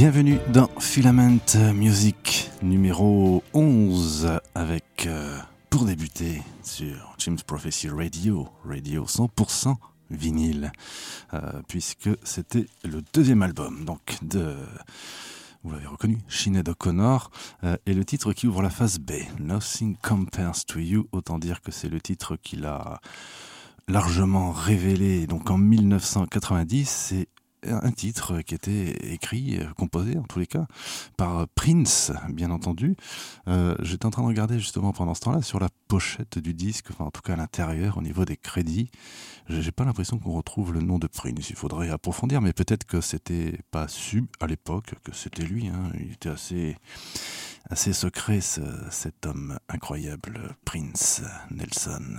Bienvenue dans Filament Music numéro 11 avec, euh, pour débuter, sur Jim's Prophecy Radio, radio 100% vinyle, euh, puisque c'était le deuxième album donc de, vous l'avez reconnu, Sinead O'Connor, euh, et le titre qui ouvre la phase B, Nothing Compares to You, autant dire que c'est le titre qu'il a largement révélé donc en 1990, c'est un titre qui était écrit, composé en tous les cas, par Prince, bien entendu. Euh, J'étais en train de regarder justement pendant ce temps-là sur la pochette du disque, en tout cas à l'intérieur, au niveau des crédits. J'ai pas l'impression qu'on retrouve le nom de Prince. Il faudrait approfondir, mais peut-être que c'était pas su à l'époque que c'était lui. Hein. Il était assez assez secret, ce, cet homme incroyable, Prince Nelson.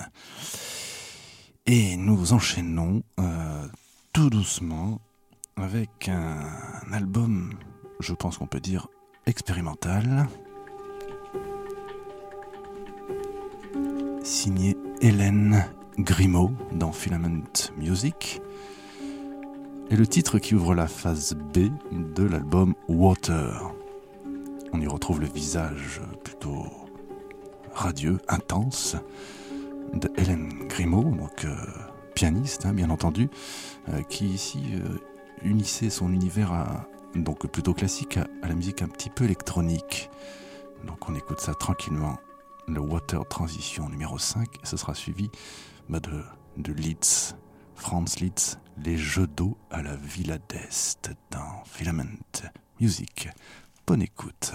Et nous enchaînons euh, tout doucement avec un album, je pense qu'on peut dire, expérimental, signé Hélène Grimaud dans Filament Music, et le titre qui ouvre la phase B de l'album Water. On y retrouve le visage plutôt radieux, intense de Hélène Grimaud, donc euh, pianiste hein, bien entendu, euh, qui ici euh, unissait son univers à, donc plutôt classique à, la musique un petit peu électronique. Donc on écoute ça tranquillement. Le Water Transition numéro 5, et ce sera suivi bah, de, de Leeds, Franz Leeds, Les Jeux d'eau à la Villa d'Est dans Filament Music. Bonne écoute.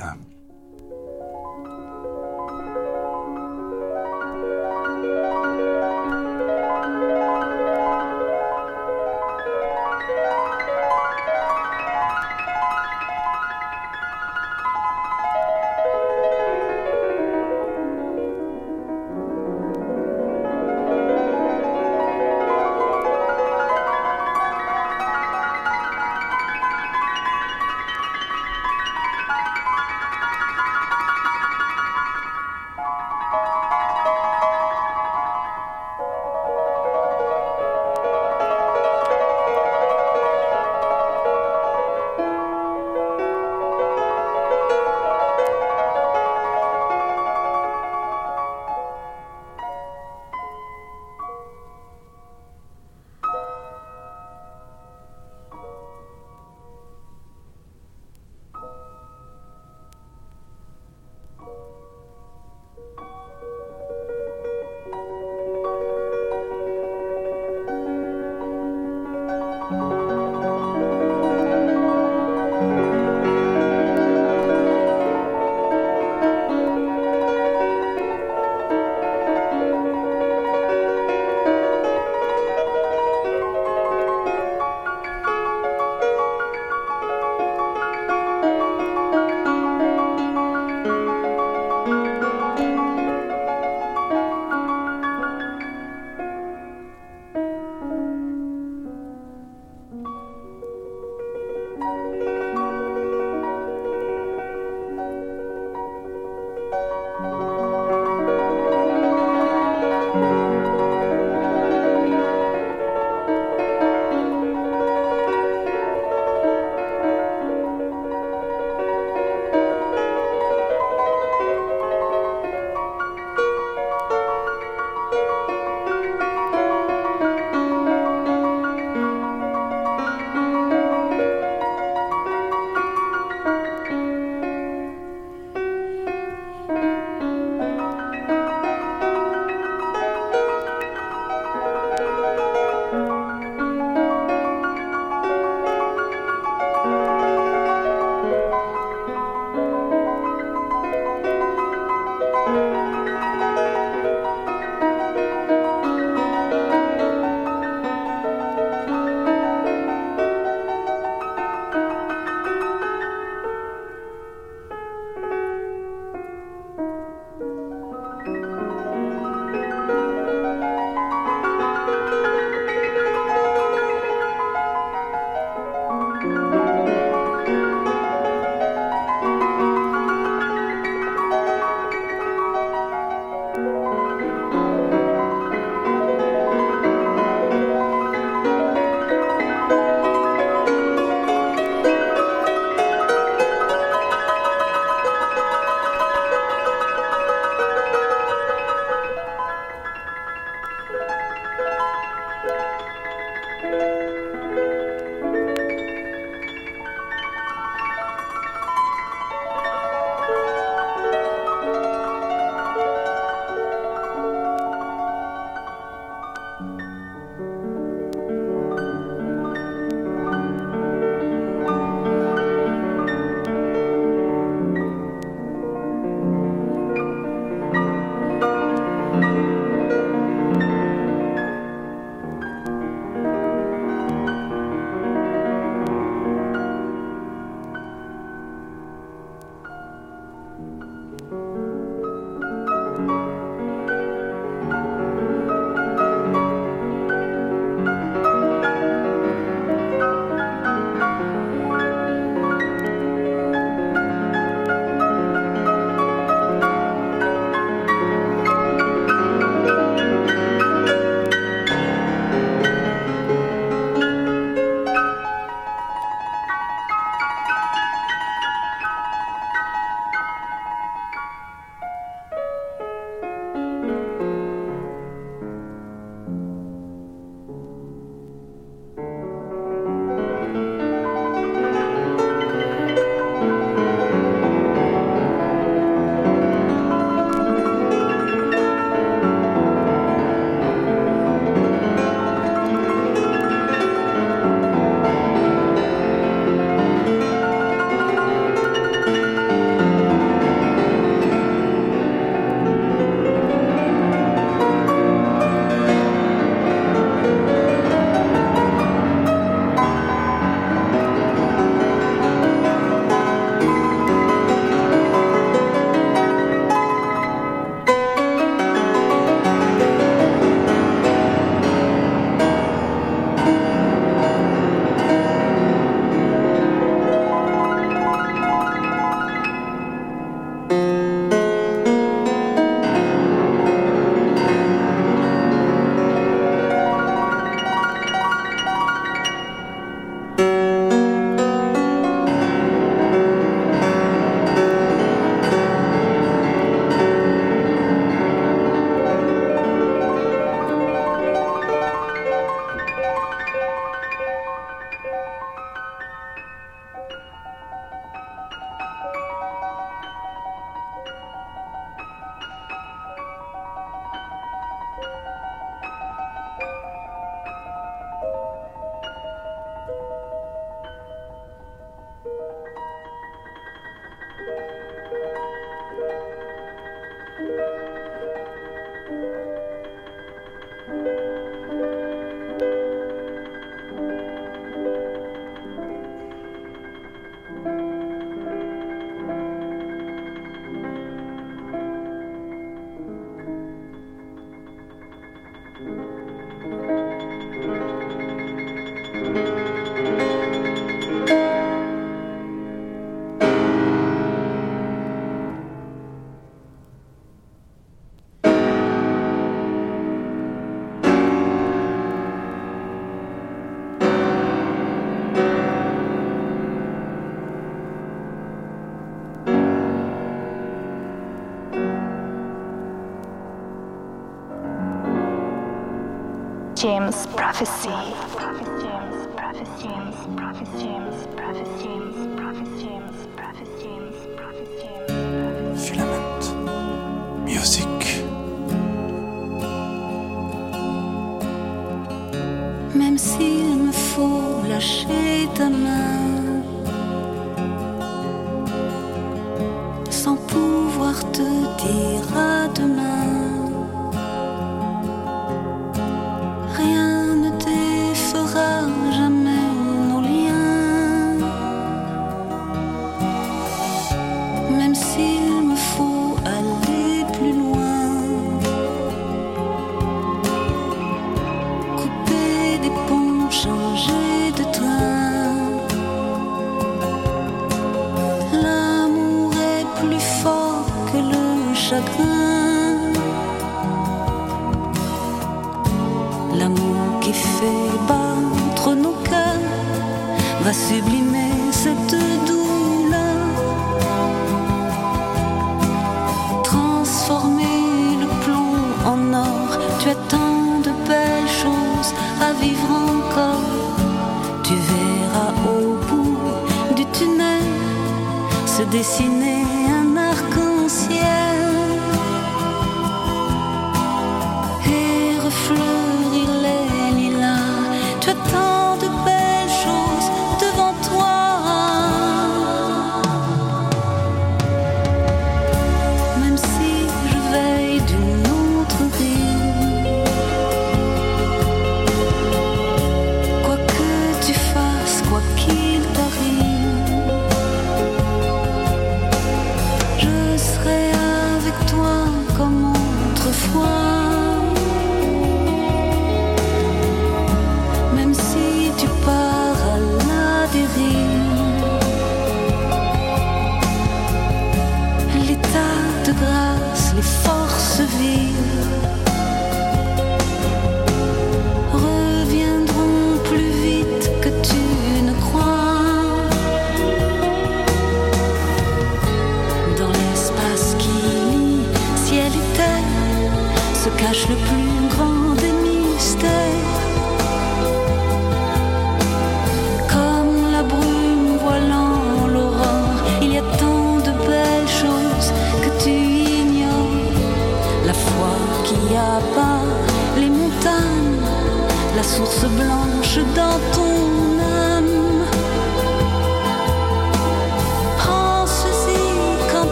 James Prophecy.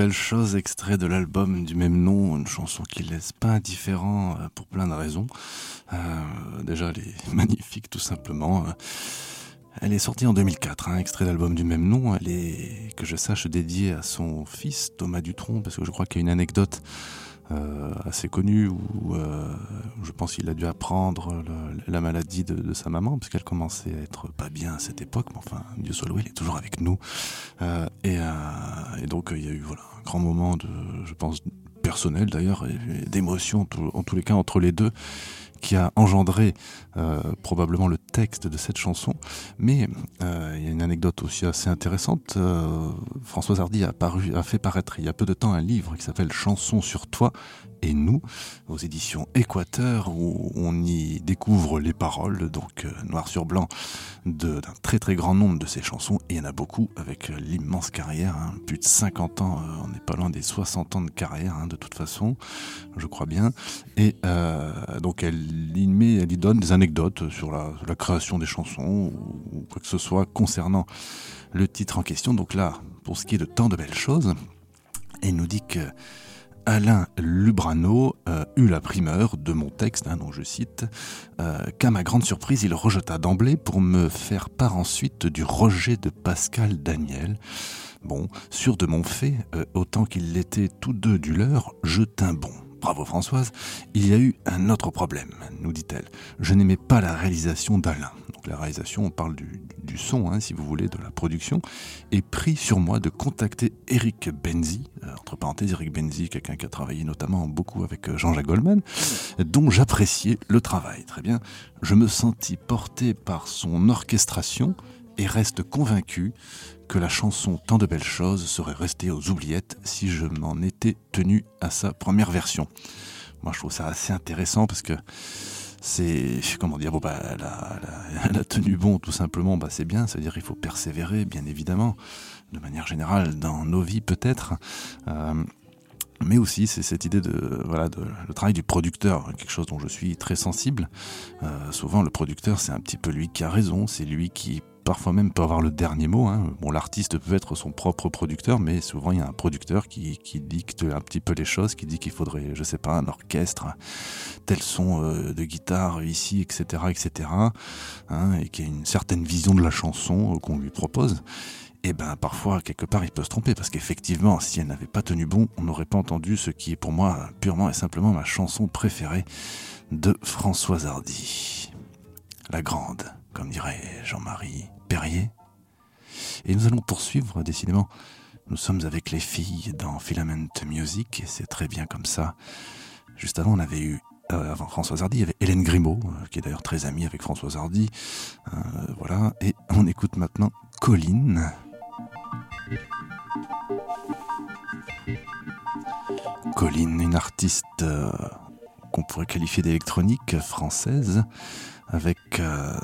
Belles choses, extrait de l'album du même nom, une chanson qui laisse pas indifférent euh, pour plein de raisons. Euh, déjà, elle est magnifique tout simplement. Euh, Elle est sortie en 2004, un extrait d'album du même nom. Elle est, que je sache, dédiée à son fils Thomas Dutronc, parce que je crois qu'il y a une anecdote assez connue où je pense qu'il a dû apprendre la maladie de, sa maman, parce qu'elle commençait à être pas bien à cette époque. Mais enfin, Dieu soit loué, il est toujours avec nous. Et, euh, et donc, il y a eu voilà, un grand moment de, je pense, personnel d'ailleurs, d'émotion en tous les cas entre les deux qui a engendré euh, probablement le texte de cette chanson. Mais euh, il y a une anecdote aussi assez intéressante. Euh, Françoise Hardy a, paru, a fait paraître il y a peu de temps un livre qui s'appelle Chansons sur toi et nous, aux éditions Équateur, où on y découvre les paroles, donc euh, noir sur blanc, d'un très très grand nombre de ces chansons. Et il y en a beaucoup avec euh, l'immense carrière, hein, plus de 50 ans, euh, on n'est pas loin des 60 ans de carrière hein, de toute façon, je crois bien. Et donc elle y met, elle y donne des anecdotes sur la création des chansons ou, quoi que ce soit concernant le titre en question. Donc là, pour ce qui est de tant de belles choses, elle nous dit que Alain Lubrano euh, eut la primeur de mon texte, hein, dont je cite, euh, qu'à ma grande surprise, il rejeta d'emblée pour me faire part ensuite du rejet de Pascal Daniel. Bon, sûr de mon fait, euh, autant qu'ils l'étaient tous deux du leur, je tins bon. Bravo Françoise. Il y a eu un autre problème, nous dit-elle. Je n'aimais pas la réalisation d'Alain. Donc la réalisation, on parle du, son, hein, si vous voulez, de la production. Et pris sur moi de contacter Eric Benzi, euh, entre parenthèses, Eric Benzi, quelqu'un qui a travaillé notamment beaucoup avec euh, Jean-Jacques Goldman, dont j'appréciais le travail. Très bien. Je me sentis porté par son orchestration et reste convaincu que la chanson Tant de belles choses serait restée aux oubliettes si je m'en étais tenu à sa première version. Moi, je trouve ça assez intéressant parce que c'est comment dire bon bah elle a, elle a- elle a tenu bon tout simplement bah c'est bien c'est à dire il faut persévérer bien évidemment de manière générale dans nos vies peut-être Euh, mais aussi c'est cette idée de voilà de le travail du producteur quelque chose dont je suis très sensible Euh, souvent le producteur c'est un petit peu lui qui a raison c'est lui qui parfois même peut avoir le dernier mot hein. bon l'artiste peut être son propre producteur mais souvent il y a un producteur qui, qui dicte un petit peu les choses qui dit qu'il faudrait je sais pas un orchestre tel son euh, de guitare ici etc etc hein, et qui a une certaine vision de la chanson euh, qu'on lui propose et ben parfois quelque part il peut se tromper parce qu'effectivement si elle n'avait pas tenu bon on n'aurait pas entendu ce qui est pour moi purement et simplement ma chanson préférée de Françoise Hardy. La grande comme dirait Jean-Marie Perrier. Et nous allons poursuivre décidément. Nous sommes avec les filles dans Filament Music et c'est très bien comme ça. Juste avant on avait eu euh, avant Françoise Hardy, il y avait Hélène Grimaud, euh, qui est d'ailleurs très amie avec Françoise Hardy. Euh, voilà, et on écoute maintenant Colline. Colline, une artiste euh, qu'on pourrait qualifier d'électronique française, avec euh,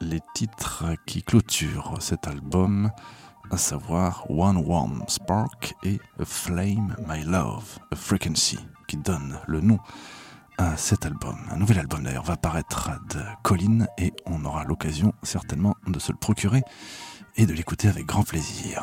les titres qui clôturent cet album, à savoir One Warm Spark et A Flame, My Love, A Frequency, qui donne le nom à cet album. Un nouvel album d'ailleurs va paraître de Colline et on aura l'occasion certainement de se le procurer et de l'écouter avec grand plaisir.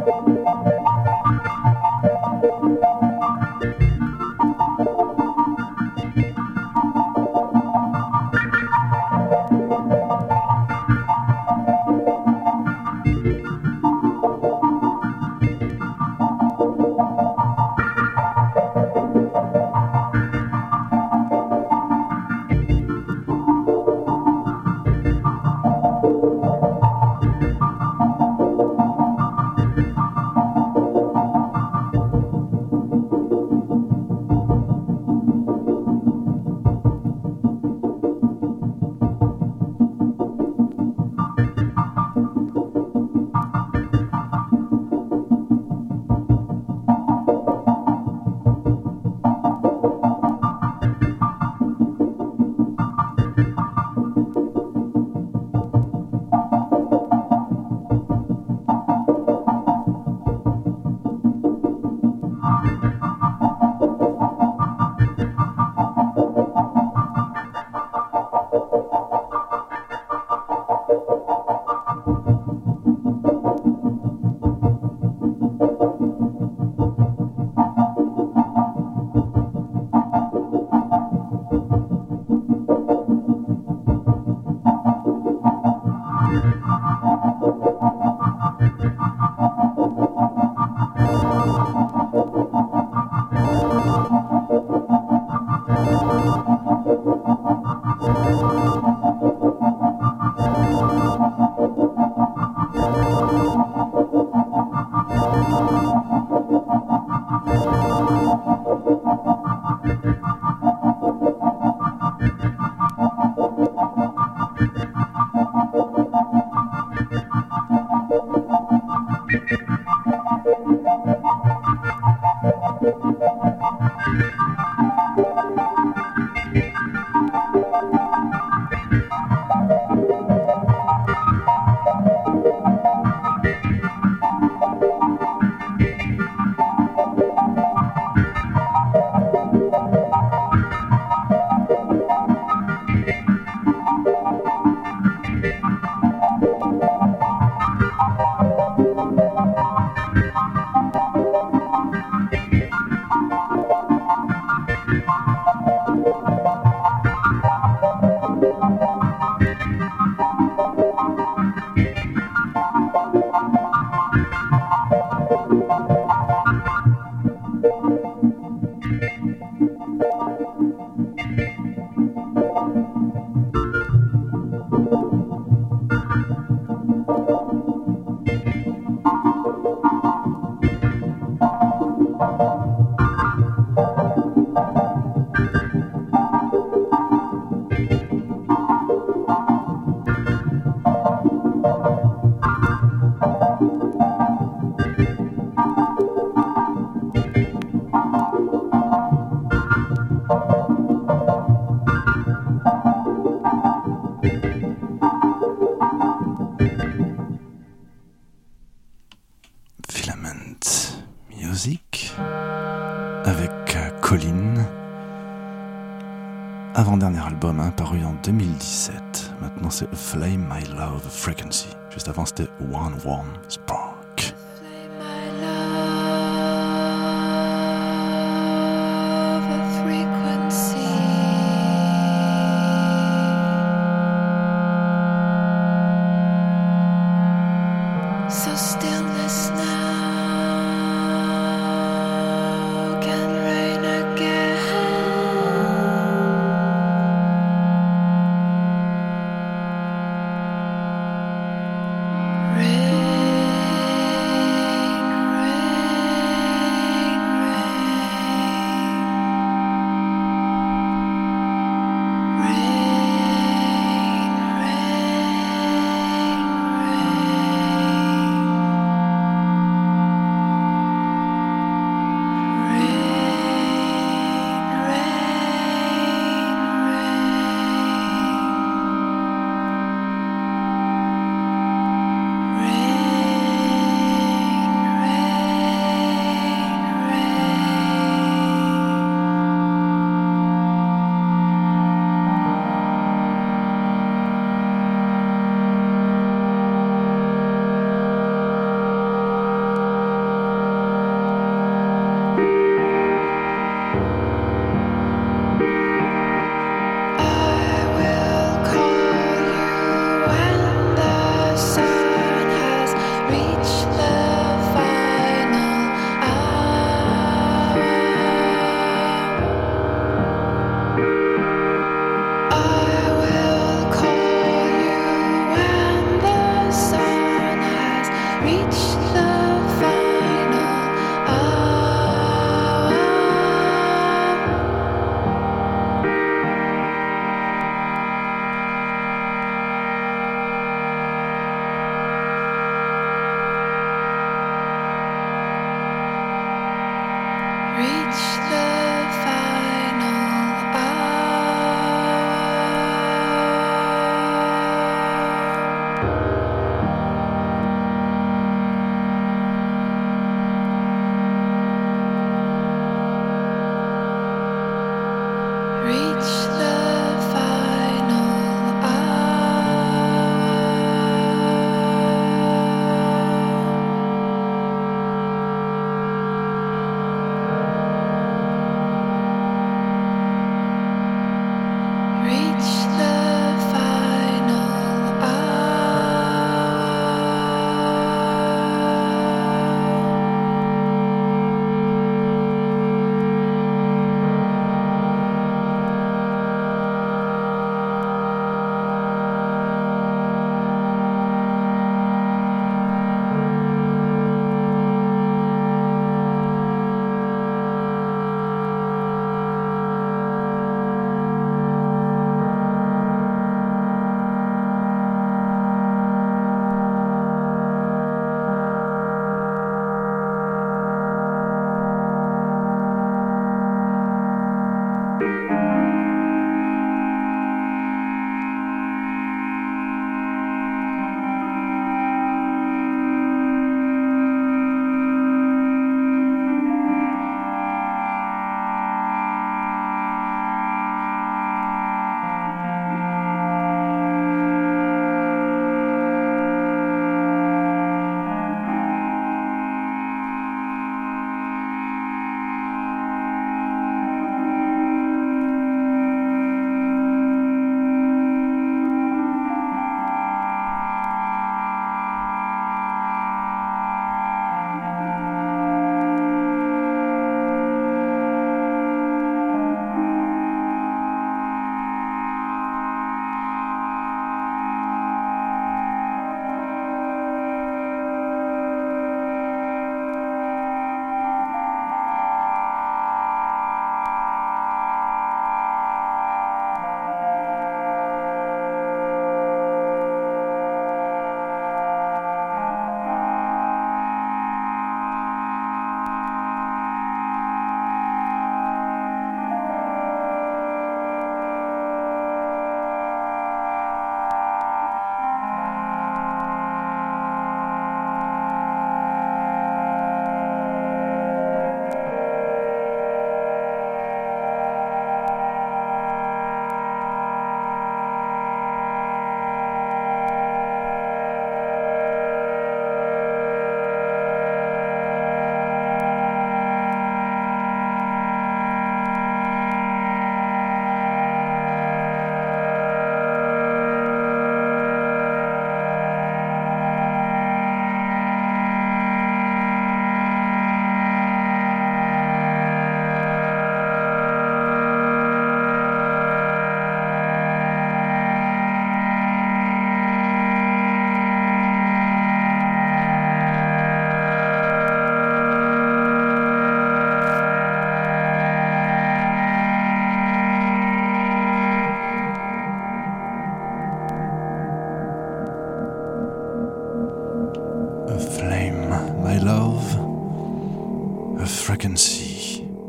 2017. Maintenant, c'est Flame My Love Frequency. Juste avant, c'était One Warm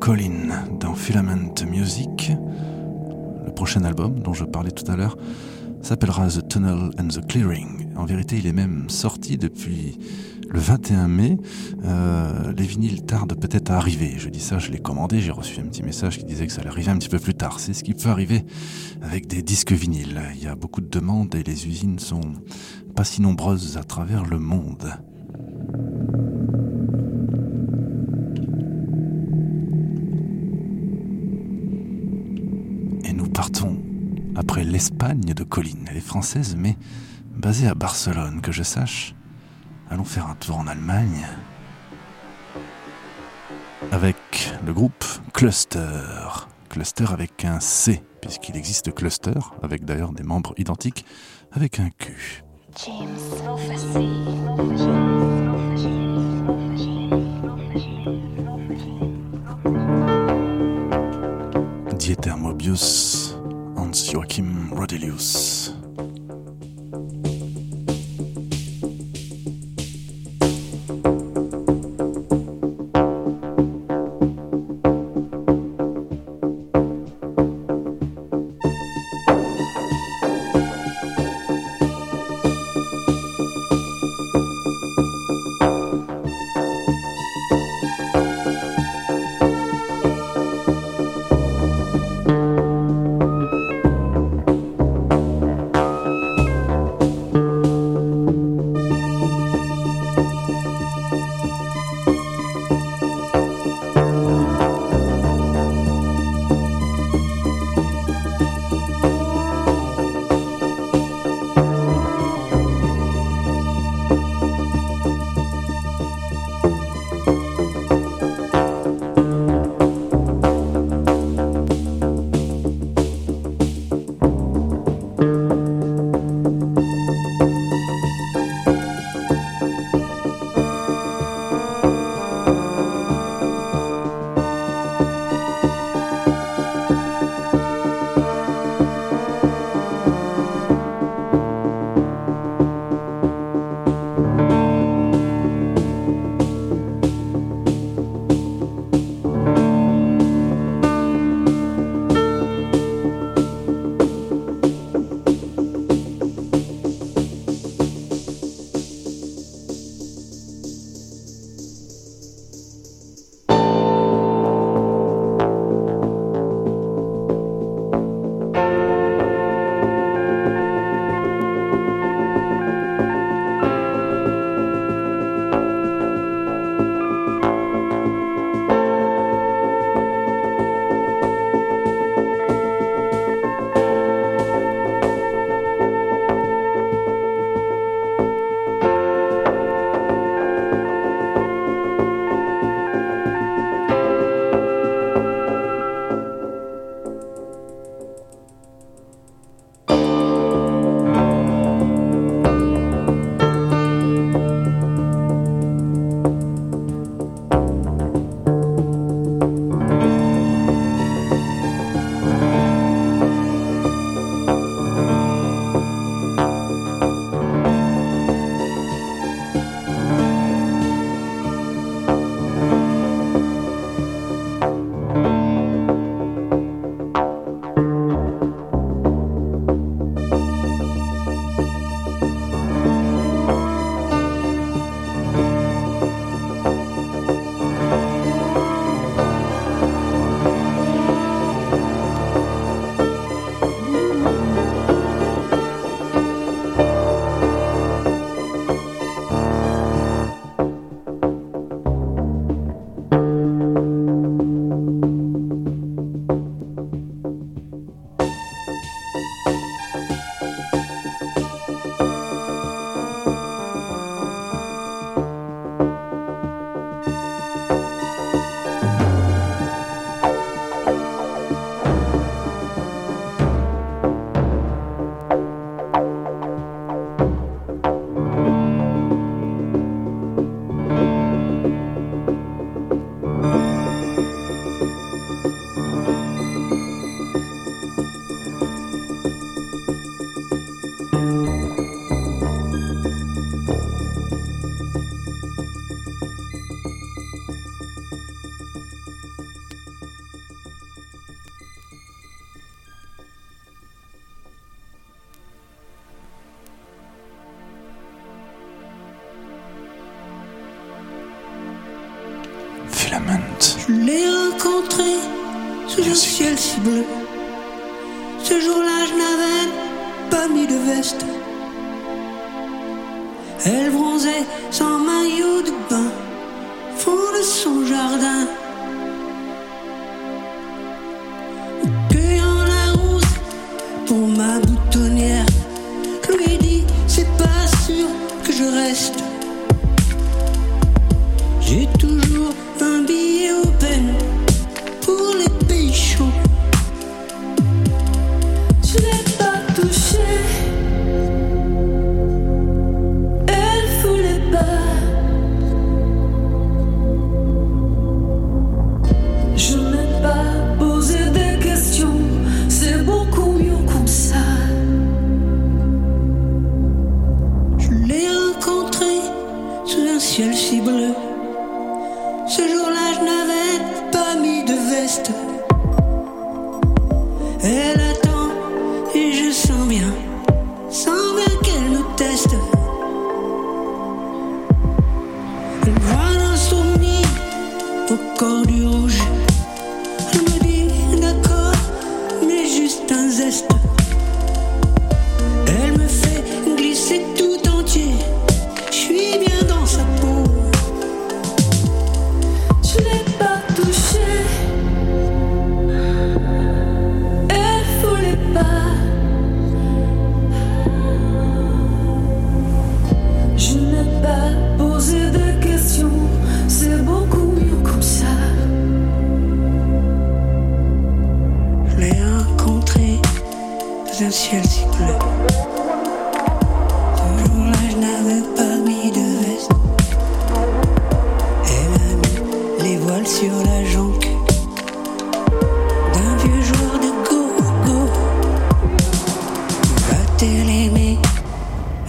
Colin dans Filament Music. Le prochain album dont je parlais tout à l'heure s'appellera The Tunnel and the Clearing. En vérité, il est même sorti depuis le 21 mai. Euh, les vinyles tardent peut-être à arriver. Je dis ça, je l'ai commandé, j'ai reçu un petit message qui disait que ça allait arriver un petit peu plus tard. C'est ce qui peut arriver avec des disques vinyles. Il y a beaucoup de demandes et les usines sont pas si nombreuses à travers le monde. Après l'Espagne de Colline. Elle est française, mais basée à Barcelone, que je sache. Allons faire un tour en Allemagne avec le groupe Cluster. Cluster avec un C, puisqu'il existe Cluster, avec d'ailleurs des membres identiques, avec un Q. James Dieter Mobius, Joachim Rodelius.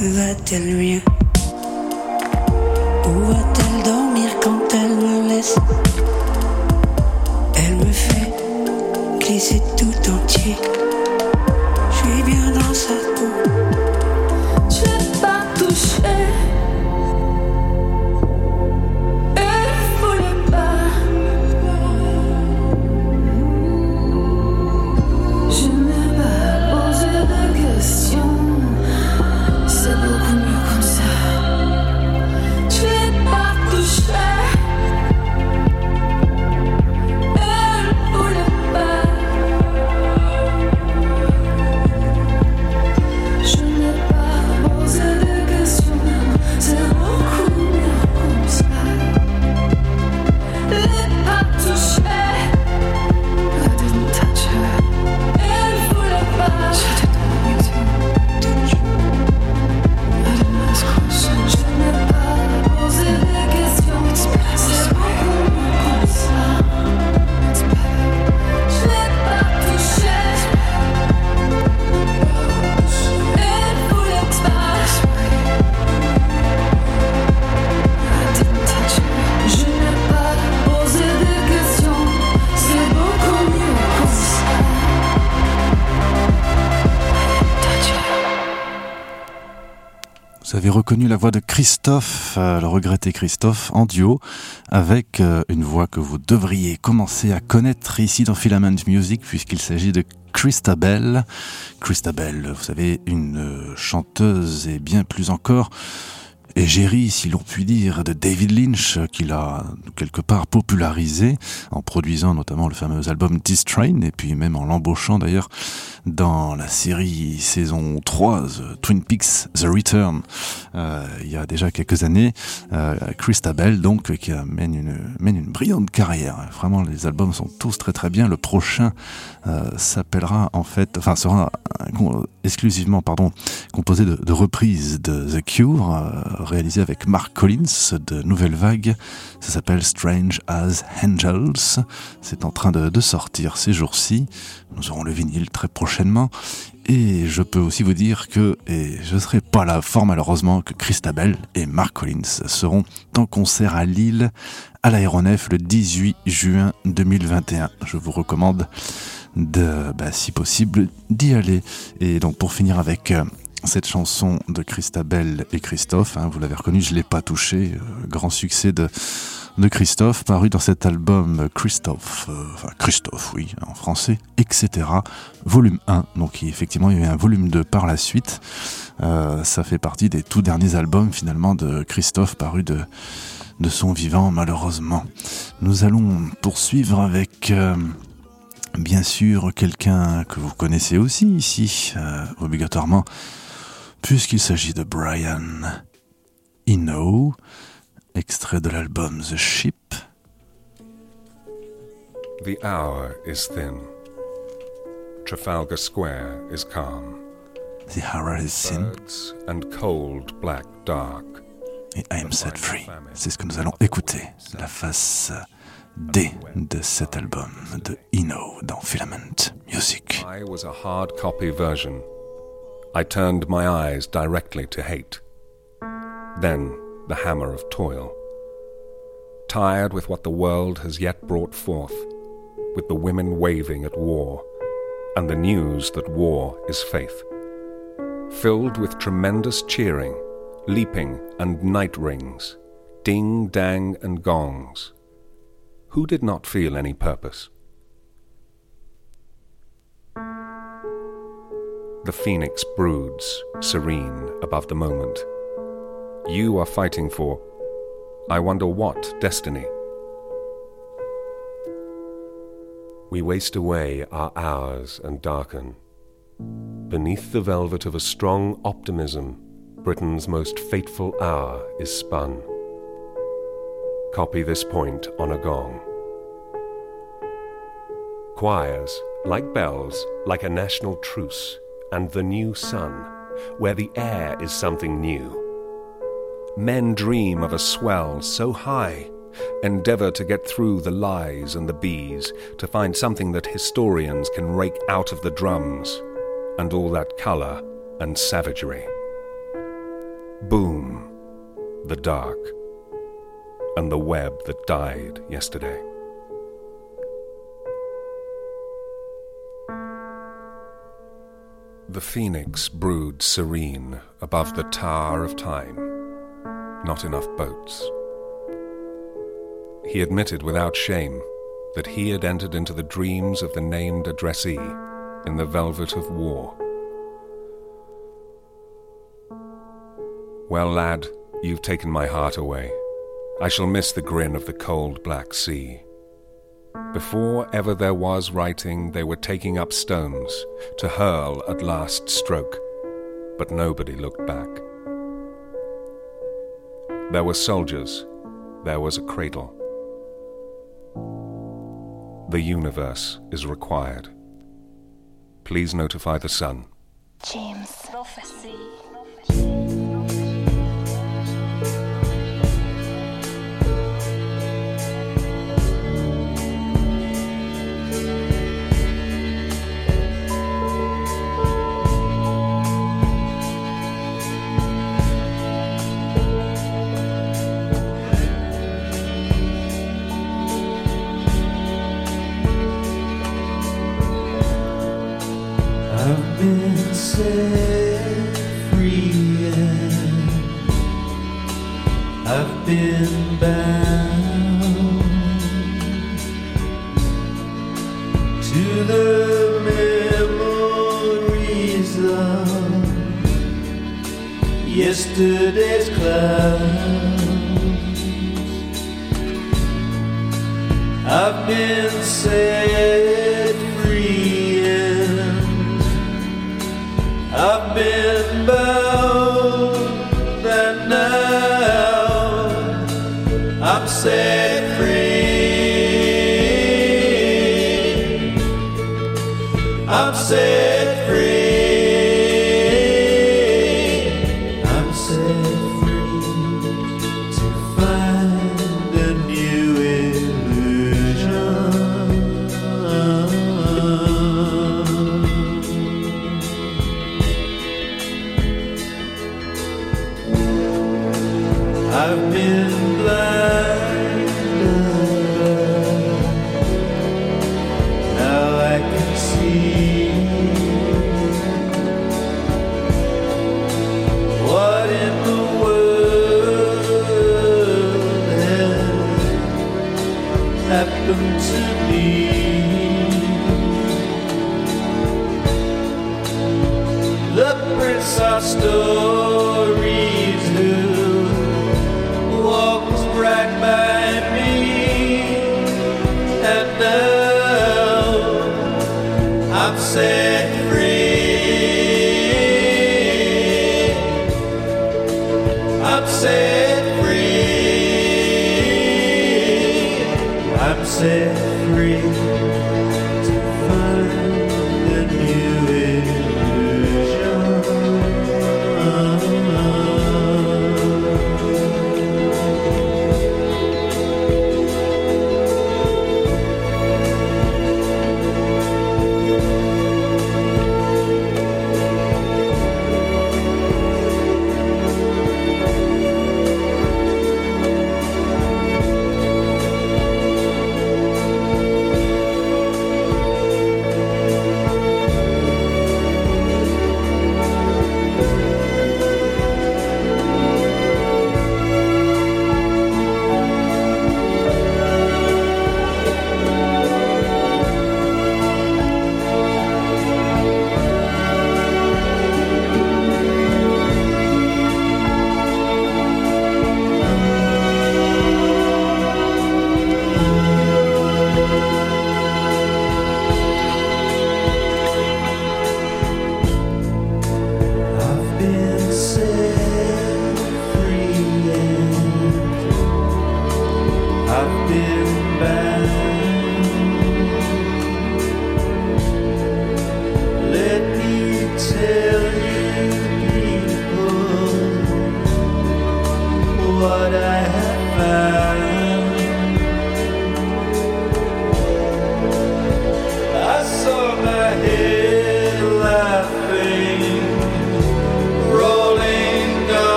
Va-t-elle mieux Où va-t-elle dormir quand elle me laisse Elle me fait glisser tout entier. La voix de Christophe, euh, le regretté Christophe, en duo, avec euh, une voix que vous devriez commencer à connaître ici dans Filament Music, puisqu'il s'agit de Christabel. Christabel, vous savez, une euh, chanteuse et bien plus encore égérie, si l'on peut dire, de David Lynch, qu'il a quelque part popularisé, en produisant notamment le fameux album This Train, et puis même en l'embauchant d'ailleurs dans la série saison 3, The Twin Peaks The Return, euh, il y a déjà quelques années. Euh, Christabel, donc, qui mène une, mène une brillante carrière. Vraiment, les albums sont tous très très bien. Le prochain euh, s'appellera en fait, enfin sera euh, exclusivement, pardon, composé de, de reprises de The Cure, réalisé avec Mark Collins de Nouvelle Vague. Ça s'appelle Strange as Angels. C'est en train de, sortir ces jours-ci. Nous aurons le vinyle très prochainement. Et je peux aussi vous dire que, et je serai pas là fort malheureusement, que Christabel et Mark Collins seront en concert à Lille, à l'aéronef, le 18 juin 2021. Je vous recommande de, bah, si possible, d'y aller. Et donc pour finir avec euh, cette chanson de Christabel et Christophe, hein, vous l'avez reconnu, je l'ai pas touché, euh, grand succès de Christophe, paru dans cet album Christophe, euh, enfin Christophe, oui, en français, etc. Volume 1. Donc effectivement, il y a eu un volume 2 par la suite. Euh, ça fait partie des tout derniers albums finalement de Christophe, paru de, son vivant, malheureusement. Nous allons poursuivre avec. Bien sûr, quelqu'un que vous connaissez aussi ici, obligatoirement, puisqu'il s'agit de Brian Eno, extrait de l'album The Ship. The hour is thin. Trafalgar Square is calm. The Hour is Birds and cold black dark. et I Am Set Free. C'est ce que nous allons écouter, la face D de cet album de Eno dans Filament Music. I was a hard copy version. I turned my eyes directly to hate. Then the hammer of toil. Tired with what the world has yet brought forth, with the women waving at war, and the news that war is faith. Filled with tremendous cheering, leaping and night rings, ding, dang, and gongs. Who did not feel any purpose? The phoenix broods, serene above the moment. You are fighting for, I wonder what destiny? We waste away our hours and darken. Beneath the velvet of a strong optimism, Britain's most fateful hour is spun. Copy this point on a gong. Choirs, like bells, like a national truce, and the new sun, where the air is something new. Men dream of a swell so high, endeavor to get through the lies and the bees, to find something that historians can rake out of the drums, and all that colour and savagery. Boom, the dark, and the web that died yesterday. The phoenix broods serene above the tower of time. Not enough boats. He admitted without shame that he had entered into the dreams of the named addressee in the velvet of war. Well, lad, you've taken my heart away. I shall miss the grin of the cold black sea. Before ever there was writing, they were taking up stones to hurl at last stroke, but nobody looked back. There were soldiers, there was a cradle. The universe is required. Please notify the sun. James. I've set free I've been bound to the memories of yesterday's clouds. I've been set been burned. I've been blind.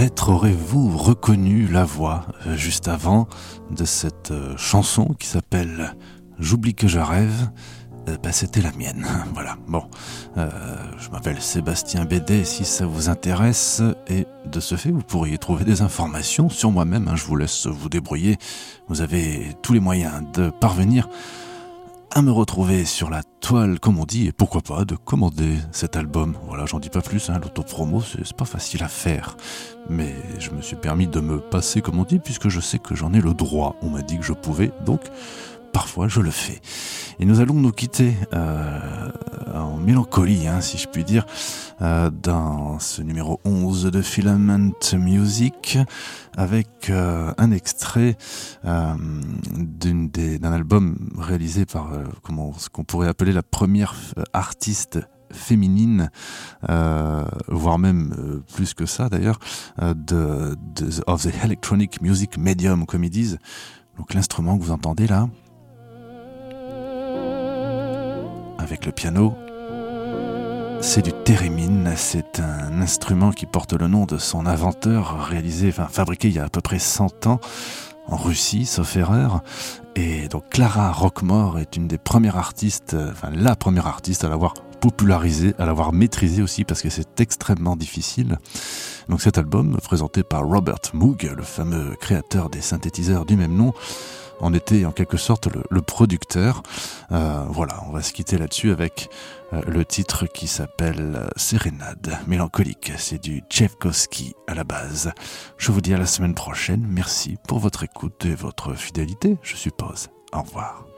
Peut-être aurez-vous reconnu la voix euh, juste avant de cette euh, chanson qui s'appelle J'oublie que je rêve. Euh, bah, C'était la mienne. Voilà. Bon, Euh, je m'appelle Sébastien Bédet si ça vous intéresse. Et de ce fait, vous pourriez trouver des informations sur moi-même. hein. Je vous laisse vous débrouiller. Vous avez tous les moyens de parvenir à me retrouver sur la toile, comme on dit, et pourquoi pas de commander cet album. Voilà, j'en dis pas plus, hein, l'autopromo, c'est pas facile à faire. Mais je me suis permis de me passer, comme on dit, puisque je sais que j'en ai le droit. On m'a dit que je pouvais, donc parfois je le fais. Et nous allons nous quitter euh, en mélancolie, hein, si je puis dire, euh, dans ce numéro 11 de Filament Music, avec euh, un extrait d'un album réalisé par ce qu'on pourrait appeler la première artiste féminine, voire même plus que ça d'ailleurs, de, de- of the electronic music medium, comme ils disent. Donc l'instrument que vous entendez là, avec le piano. C'est du thérémine, c'est un instrument qui porte le nom de son inventeur, réalisé, enfin fabriqué il y a à peu près 100 ans en Russie, sauf erreur. Et donc Clara Rockmore est une des premières artistes, enfin la première artiste à l'avoir popularisé, à l'avoir maîtrisé aussi parce que c'est extrêmement difficile. Donc cet album, présenté par Robert Moog, le fameux créateur des synthétiseurs du même nom, en était en quelque sorte le, producteur. Euh, voilà, on va se quitter là-dessus avec euh, le titre qui s'appelle euh, Sérénade mélancolique. C'est du Tchaikovsky à la base. Je vous dis à la semaine prochaine. Merci pour votre écoute et votre fidélité, je suppose. Au revoir.